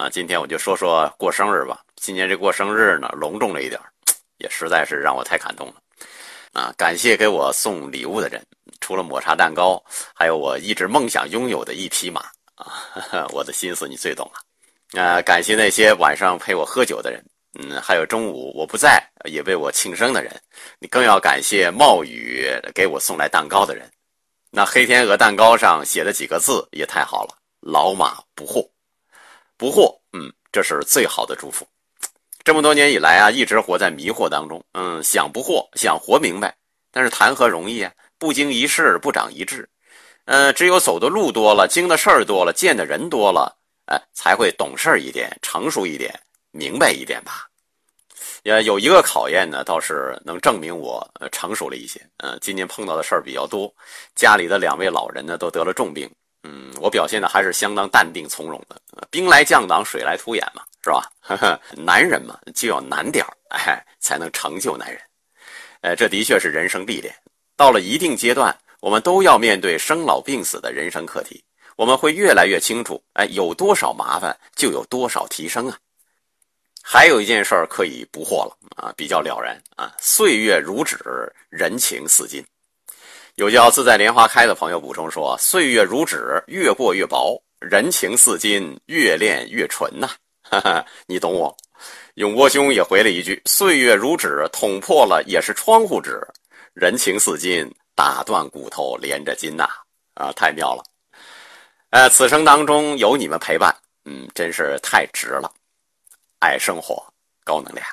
啊，今天我就说说过生日吧。今年这过生日呢，隆重了一点也实在是让我太感动了。啊，感谢给我送礼物的人，除了抹茶蛋糕，还有我一直梦想拥有的一匹马啊，我的心思你最懂了。啊，感谢那些晚上陪我喝酒的人，嗯，还有中午我不在也为我庆生的人，你更要感谢冒雨给我送来蛋糕的人。那黑天鹅蛋糕上写的几个字也太好了，老马不惑。不惑，嗯，这是最好的祝福。这么多年以来啊，一直活在迷惑当中，嗯，想不惑，想活明白，但是谈何容易啊！不经一事不长一智，嗯，只有走的路多了，经的事儿多了，见的人多了，哎，才会懂事一点，成熟一点，明白一点吧。也有一个考验呢，倒是能证明我成熟了一些。嗯，今年碰到的事儿比较多，家里的两位老人呢都得了重病。嗯，我表现的还是相当淡定从容的，兵来将挡，水来土掩嘛，是吧？男人嘛，就要难点哎，才能成就男人。呃，这的确是人生历练。到了一定阶段，我们都要面对生老病死的人生课题，我们会越来越清楚，哎，有多少麻烦就有多少提升啊。还有一件事儿可以不惑了啊，比较了然啊，岁月如纸，人情似金。有叫自在莲花开的朋友补充说：“岁月如纸，越过越薄；人情似金，越炼越纯呐。”哈哈，你懂我。永波兄也回了一句：“岁月如纸，捅破了也是窗户纸；人情似金，打断骨头连着筋呐。”啊，太妙了。呃，此生当中有你们陪伴，嗯，真是太值了。爱生活，高能量。